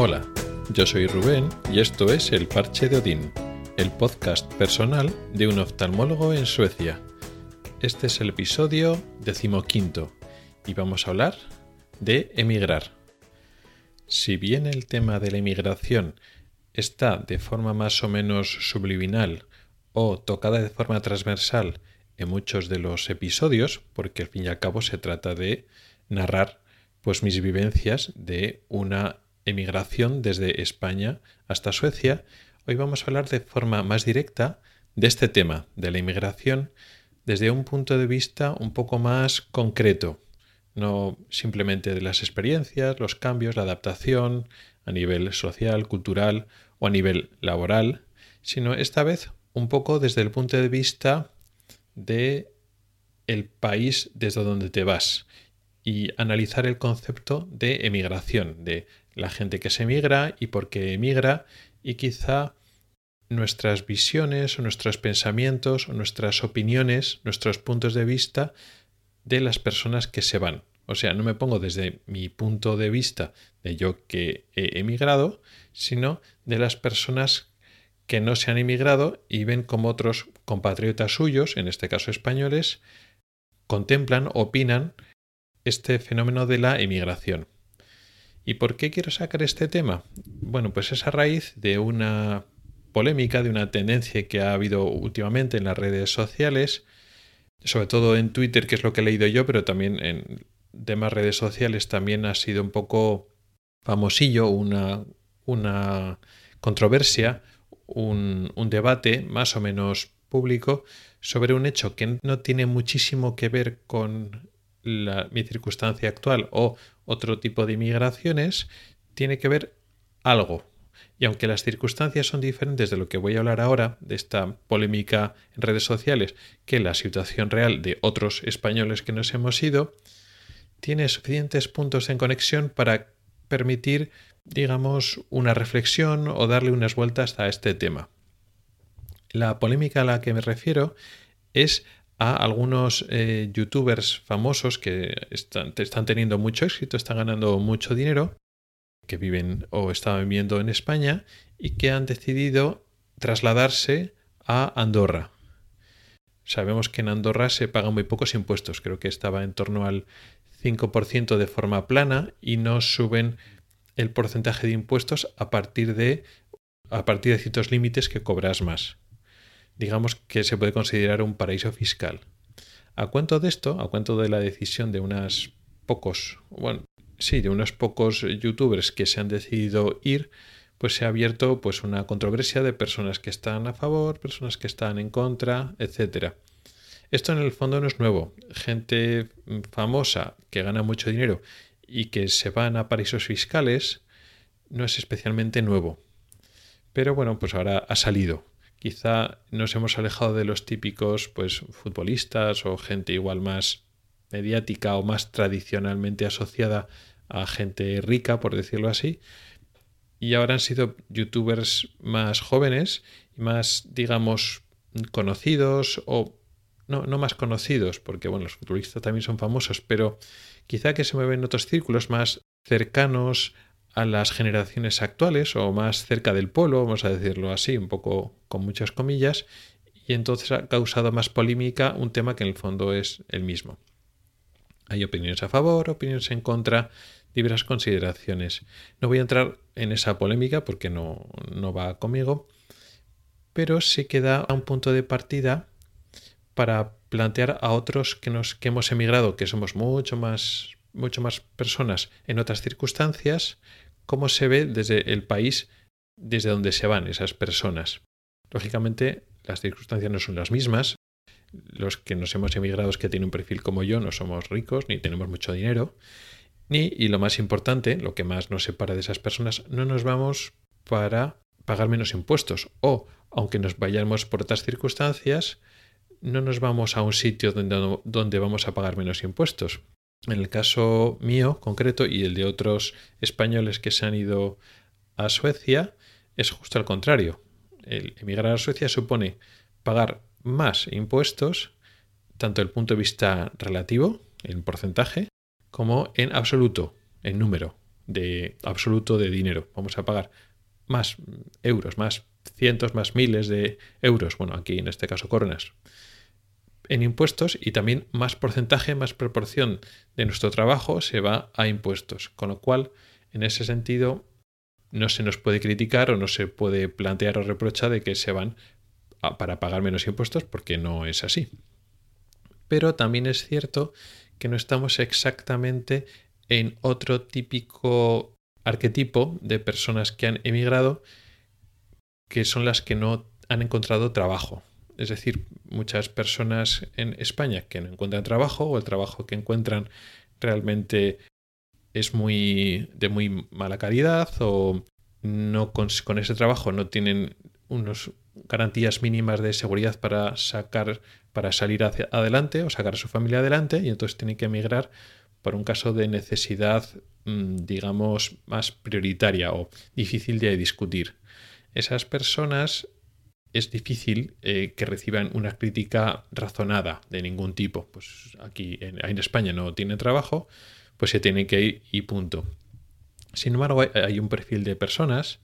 Hola, yo soy Rubén y esto es El Parche de Odín, el podcast personal de un oftalmólogo en Suecia. Este es el episodio decimoquinto y vamos a hablar de emigrar. Si bien el tema de la emigración está de forma más o menos subliminal o tocada de forma transversal en muchos de los episodios, porque al fin y al cabo se trata de narrar pues mis vivencias de una emigración desde España hasta Suecia, hoy vamos a hablar de forma más directa de este tema, de la inmigración, desde un punto de vista un poco más concreto, no simplemente de las experiencias, los cambios, la adaptación a nivel social, cultural o a nivel laboral, sino esta vez un poco desde el punto de vista de el país desde donde te vas y analizar el concepto de emigración, de la gente que se emigra y por qué emigra y quizá nuestras visiones o nuestros pensamientos o nuestras opiniones, nuestros puntos de vista de las personas que se van. O sea, no me pongo desde mi punto de vista de yo que he emigrado, sino de las personas que no se han emigrado y ven como otros compatriotas suyos, en este caso españoles, contemplan, opinan este fenómeno de la emigración. ¿Y por qué quiero sacar este tema? Bueno, pues es a raíz de una polémica, de una tendencia que ha habido últimamente en las redes sociales, sobre todo en Twitter, que es lo que he leído yo, pero también en demás redes sociales también ha sido un poco famosillo, una, una controversia, un, un debate más o menos público sobre un hecho que no tiene muchísimo que ver con mi circunstancia actual o otro tipo de inmigraciones, tiene que ver algo. Y aunque las circunstancias son diferentes de lo que voy a hablar ahora, de esta polémica en redes sociales, que la situación real de otros españoles que nos hemos ido, tiene suficientes puntos en conexión para permitir, digamos, una reflexión o darle unas vueltas a este tema. La polémica a la que me refiero es a algunos eh, youtubers famosos que están, teniendo mucho éxito, están ganando mucho dinero, que viven o están viviendo en España y que han decidido trasladarse a Andorra. Sabemos que en Andorra se pagan muy pocos impuestos, creo que estaba en torno al 5% de forma plana y no suben el porcentaje de impuestos a partir de a partir de ciertos límites que cobras más digamos que se puede considerar un paraíso fiscal. A cuento de esto, a cuento de la decisión de unos pocos, bueno, sí, de unos pocos youtubers que se han decidido ir, pues se ha abierto pues una controversia de personas que están a favor, personas que están en contra, etcétera. Esto en el fondo no es nuevo. Gente famosa que gana mucho dinero y que se van a paraísos fiscales no es especialmente nuevo. Pero bueno, pues ahora ha salido quizá nos hemos alejado de los típicos pues futbolistas o gente igual más mediática o más tradicionalmente asociada a gente rica, por decirlo así, y ahora han sido youtubers más jóvenes y más, digamos, conocidos o no, no más conocidos, porque bueno, los futbolistas también son famosos, pero quizá que se mueven en otros círculos más cercanos a las generaciones actuales o más cerca del pueblo, vamos a decirlo así, un poco con muchas comillas, y entonces ha causado más polémica un tema que en el fondo es el mismo. Hay opiniones a favor, opiniones en contra, diversas consideraciones. No voy a entrar en esa polémica porque no, no va conmigo, pero sí que da un punto de partida para plantear a otros que, nos, que hemos emigrado, que somos mucho más, mucho más personas en otras circunstancias, cómo se ve desde el país desde donde se van esas personas. Lógicamente, las circunstancias no son las mismas. Los que nos hemos emigrado que tienen un perfil como yo no somos ricos ni tenemos mucho dinero. Ni, y lo más importante, lo que más nos separa de esas personas, no nos vamos para pagar menos impuestos. O, aunque nos vayamos por otras circunstancias, no nos vamos a un sitio donde, donde vamos a pagar menos impuestos. En el caso mío concreto y el de otros españoles que se han ido a Suecia, es justo al contrario. El emigrar a Suecia supone pagar más impuestos, tanto el punto de vista relativo, en porcentaje, como en absoluto, en número. de absoluto de dinero. Vamos a pagar más euros, más cientos, más miles de euros, bueno, aquí en este caso coronas, en impuestos y también más porcentaje, más proporción de nuestro trabajo se va a impuestos. Con lo cual, en ese sentido, no se nos puede criticar o no se puede plantear o reprochar de que se van para pagar menos impuestos porque no es así. Pero también es cierto que no estamos exactamente en otro típico arquetipo de personas que han emigrado, que son las que no han encontrado trabajo. Es decir, muchas personas en España que no encuentran trabajo o el trabajo que encuentran realmente es muy de muy mala calidad o no con, con ese trabajo no tienen unas garantías mínimas de seguridad para sacar para salir hacia adelante o sacar a su familia adelante y entonces tienen que emigrar por un caso de necesidad, mm, digamos, más prioritaria o difícil de discutir. Esas personas es difícil eh, que reciban una crítica razonada de ningún tipo. Pues aquí en, en, España no tiene trabajo, pues se tiene que ir y punto. Sin embargo, hay un perfil de personas,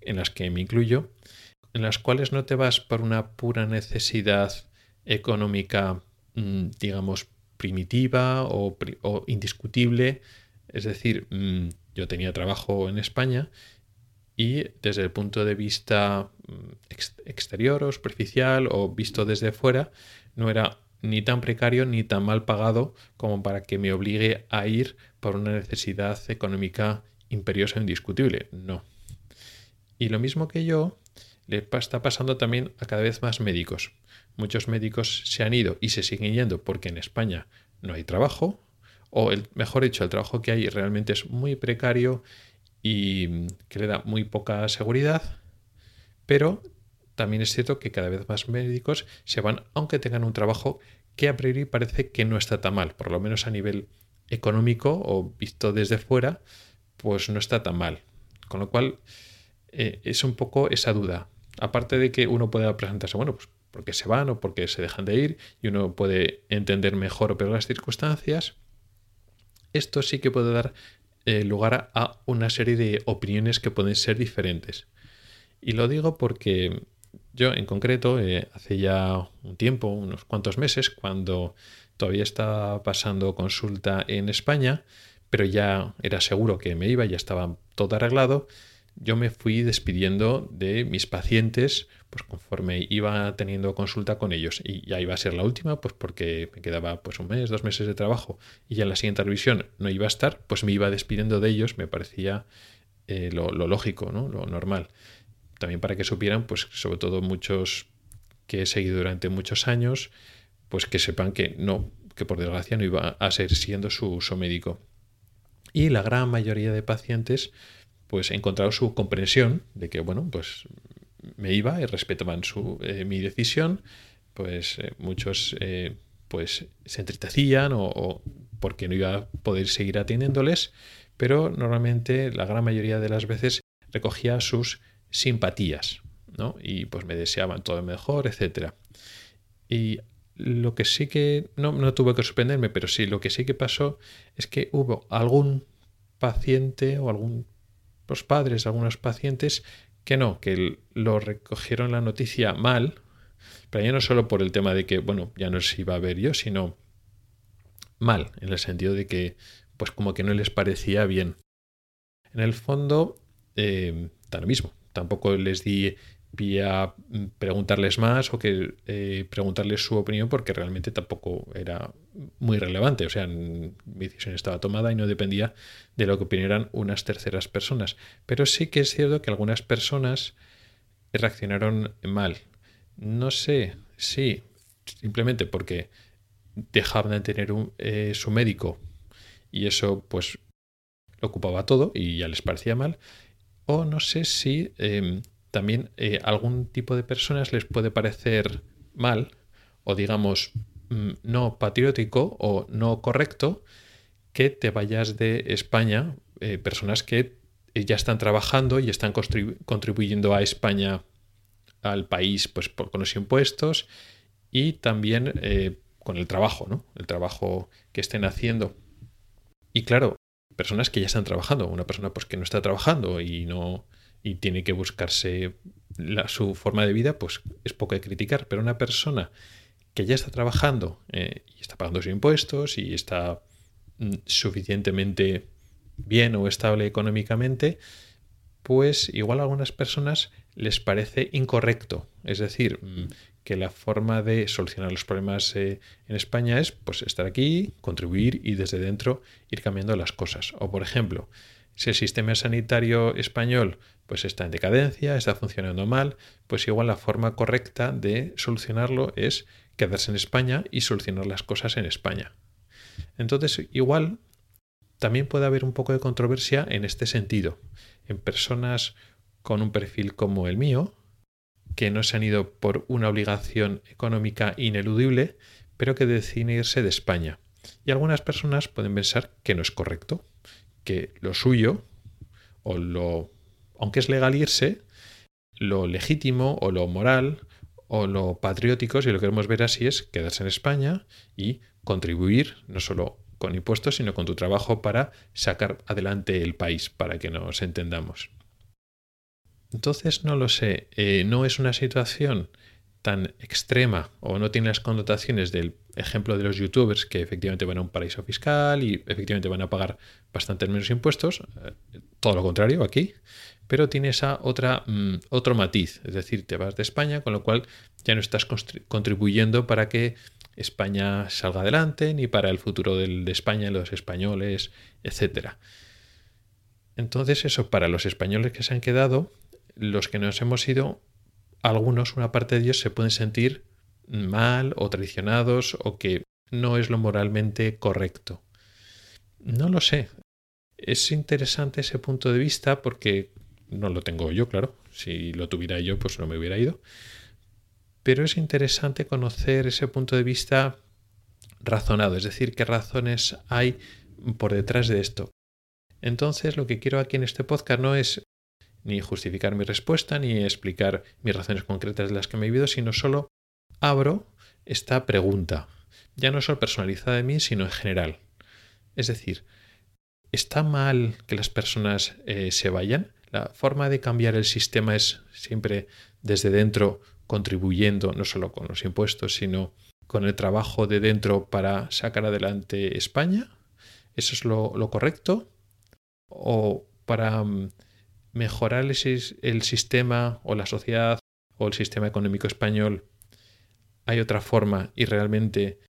en las que me incluyo, en las cuales no te vas por una pura necesidad económica, mm, digamos, primitiva o, indiscutible. Es decir, mm, yo tenía trabajo en España y desde el punto de vista mm, exterior o superficial o visto desde fuera, no era ni tan precario ni tan mal pagado como para que me obligue a ir por una necesidad económica imperiosa e indiscutible. No. Y lo mismo que yo, le está pasando también a cada vez más médicos. Muchos médicos se han ido y se siguen yendo porque en España no hay trabajo, o el, mejor dicho, el trabajo que hay realmente es muy precario y que le da muy poca seguridad, pero también es cierto que cada vez más médicos se van, aunque tengan un trabajo que a priori parece que no está tan mal, por lo menos a nivel económico o visto desde fuera, pues no está tan mal. Con lo cual eh, es un poco esa duda. Aparte de que uno pueda presentarse, bueno, pues porque se van o porque se dejan de ir y uno puede entender mejor o peor las circunstancias, esto sí que puede dar eh, lugar a una serie de opiniones que pueden ser diferentes. Y lo digo porque yo en concreto, eh, hace ya un tiempo, unos cuantos meses, cuando todavía estaba pasando consulta en España, pero ya era seguro que me iba, ya estaba todo arreglado, yo me fui despidiendo de mis pacientes pues conforme iba teniendo consulta con ellos. Y ya iba a ser la última pues porque me quedaba pues un mes, dos meses de trabajo y ya en la siguiente revisión no iba a estar pues me iba despidiendo de ellos me parecía eh, lo, lo, lógico, ¿no? lo normal. También para que supieran pues sobre todo muchos que he seguido durante muchos años pues que sepan que no que por desgracia no iba a ser siendo su, su médico. Y la gran mayoría de pacientes pues he encontrado su comprensión de que, bueno, pues me iba y respetaban su, eh, mi decisión, pues eh, muchos eh, pues se entristecían o, o, porque no iba a poder seguir atendiéndoles, pero normalmente la gran mayoría de las veces recogía sus simpatías, ¿no? Y pues me deseaban todo mejor, etc. Y lo que sí que, no, no tuvo que sorprenderme, pero sí, lo que sí que pasó es que hubo algún paciente o algún los padres algunos pacientes que no, que lo recogieron la noticia mal, pero ya no solo por el tema de que, bueno, ya no se iba a ver yo, sino mal, en el sentido de que, pues como que no les parecía bien. En el fondo, eh, da lo mismo. Tampoco les di a preguntarles más o que eh, preguntarles su opinión porque realmente tampoco era muy relevante. O sea, mi decisión estaba tomada y no dependía de lo que opinaran unas terceras personas. Pero sí que es cierto que algunas personas reaccionaron mal. No sé si simplemente porque dejaban de tener un, eh, su médico y eso pues lo ocupaba todo y ya les parecía mal. O no sé si... Eh, también eh, algún tipo de personas les puede parecer mal o digamos mm, no patriótico o no correcto que te vayas de España, eh, personas que eh, ya están trabajando y están contribuyendo a España, al país, pues por, con los impuestos y también con el trabajo, ¿no? El trabajo que estén haciendo. Y claro, personas que ya están trabajando. Una persona pues que no está trabajando y no y tiene que buscarse su forma de vida, pues es poco de criticar. Pero una persona que ya está trabajando eh, y está pagando sus impuestos y está mm, suficientemente bien o estable económicamente, pues igual a algunas personas les parece incorrecto. Es decir, mm, que la forma de solucionar los problemas eh, en España es pues estar aquí, contribuir y desde dentro ir cambiando las cosas. O por ejemplo, si el sistema sanitario español pues está en decadencia, está funcionando mal, pues igual la forma correcta de solucionarlo es quedarse en España y solucionar las cosas en España. Entonces, igual también puede haber un poco de controversia en este sentido. En personas con un perfil como el mío, que no se han ido por una obligación económica ineludible, pero que deciden irse de España. Y algunas personas pueden pensar que no es correcto, que lo suyo, o lo aunque es legal irse, lo legítimo o lo moral o lo patriótico, si lo queremos ver así, es quedarse en España y contribuir no solo con impuestos, sino con tu trabajo para sacar adelante el país, para que nos entendamos. Entonces, no lo sé, eh, no es una situación tan extrema o no tiene las connotaciones del ejemplo de los youtubers que efectivamente van a un paraíso fiscal y efectivamente van a pagar bastante menos impuestos, eh, todo lo contrario aquí, pero tiene esa otra, mm, otro matiz, es decir, te vas de España, con lo cual ya no estás contribuyendo para que España salga adelante, ni para el futuro de España, los españoles, etc. Entonces eso, para los españoles que se han quedado, los que nos hemos ido, algunos, una parte de ellos se pueden sentir mal o traicionados o que no es lo moralmente correcto. No lo sé. Es interesante ese punto de vista porque no lo tengo yo, claro. Si lo tuviera yo, pues no me hubiera ido. Pero es interesante conocer ese punto de vista razonado, es decir, qué razones hay por detrás de esto. Entonces, lo que quiero aquí en este podcast no es ni justificar mi respuesta, ni explicar mis razones concretas de las que me he vivido, sino solo abro esta pregunta, ya no solo personalizada de mí, sino en general. Es decir, ¿está mal que las personas eh, se vayan? La forma de cambiar el sistema es siempre desde dentro, contribuyendo no solo con los impuestos, sino con el trabajo de dentro para sacar adelante España. ¿Eso es lo, correcto? ¿O para mm, mejorar el, sistema o la sociedad o el sistema económico español hay otra forma y realmente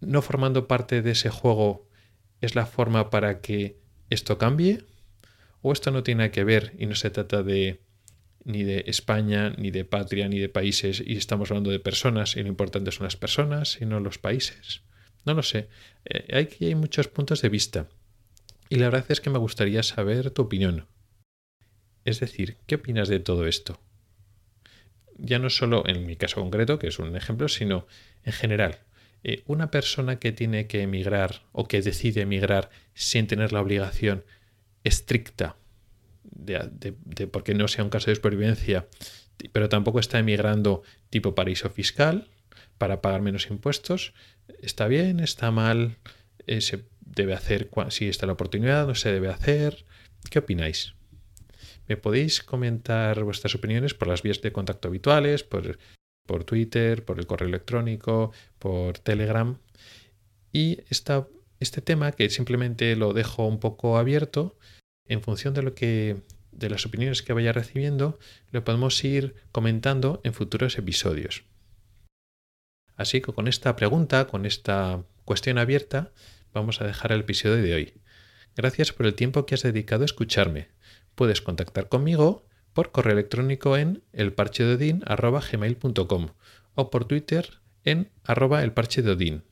no formando parte de ese juego es la forma para que esto cambie? ¿O esto no tiene que ver y no se trata de ni de España, ni de patria, ni de países, y estamos hablando de personas, y lo importante son las personas, sino los países? No lo sé. Eh, aquí hay muchos puntos de vista. Y la verdad es que me gustaría saber tu opinión. Es decir, ¿qué opinas de todo esto? Ya no solo en mi caso concreto, que es un ejemplo, sino en general. Eh, una persona que tiene que emigrar o que decide emigrar sin tener la obligación estricta, de, porque no sea un caso de supervivencia, pero tampoco está emigrando tipo paraíso fiscal para pagar menos impuestos, está bien, está mal, eh, se debe hacer si está la oportunidad, no se debe hacer. ¿Qué opináis? Me podéis comentar vuestras opiniones por las vías de contacto habituales, por, Twitter, por el correo electrónico, por Telegram. Y esta este tema, que simplemente lo dejo un poco abierto, en función de lo que de las opiniones que vaya recibiendo, lo podemos ir comentando en futuros episodios. Así que con esta pregunta, con esta cuestión abierta, vamos a dejar el episodio de hoy. Gracias por el tiempo que has dedicado a escucharme. Puedes contactar conmigo por correo electrónico en elparchedodin.gmail.com o por Twitter en elparchedodin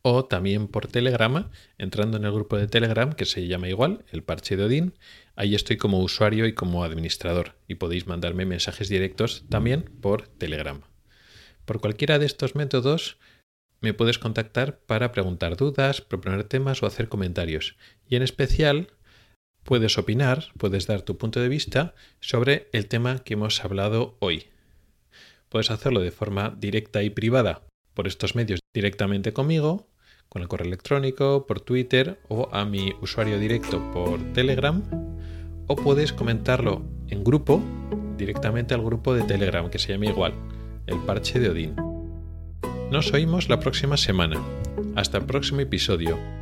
o también por Telegrama, entrando en el grupo de Telegram que se llama igual, el parche de Odín. Ahí estoy como usuario y como administrador y podéis mandarme mensajes directos también por Telegram. Por cualquiera de estos métodos me puedes contactar para preguntar dudas, proponer temas o hacer comentarios. Y en especial puedes opinar, puedes dar tu punto de vista sobre el tema que hemos hablado hoy. Puedes hacerlo de forma directa y privada por estos medios directamente conmigo con el correo electrónico, por Twitter o a mi usuario directo por Telegram o puedes comentarlo en grupo directamente al grupo de Telegram que se llama igual, el parche de Odín. Nos oímos la próxima semana. Hasta el próximo episodio.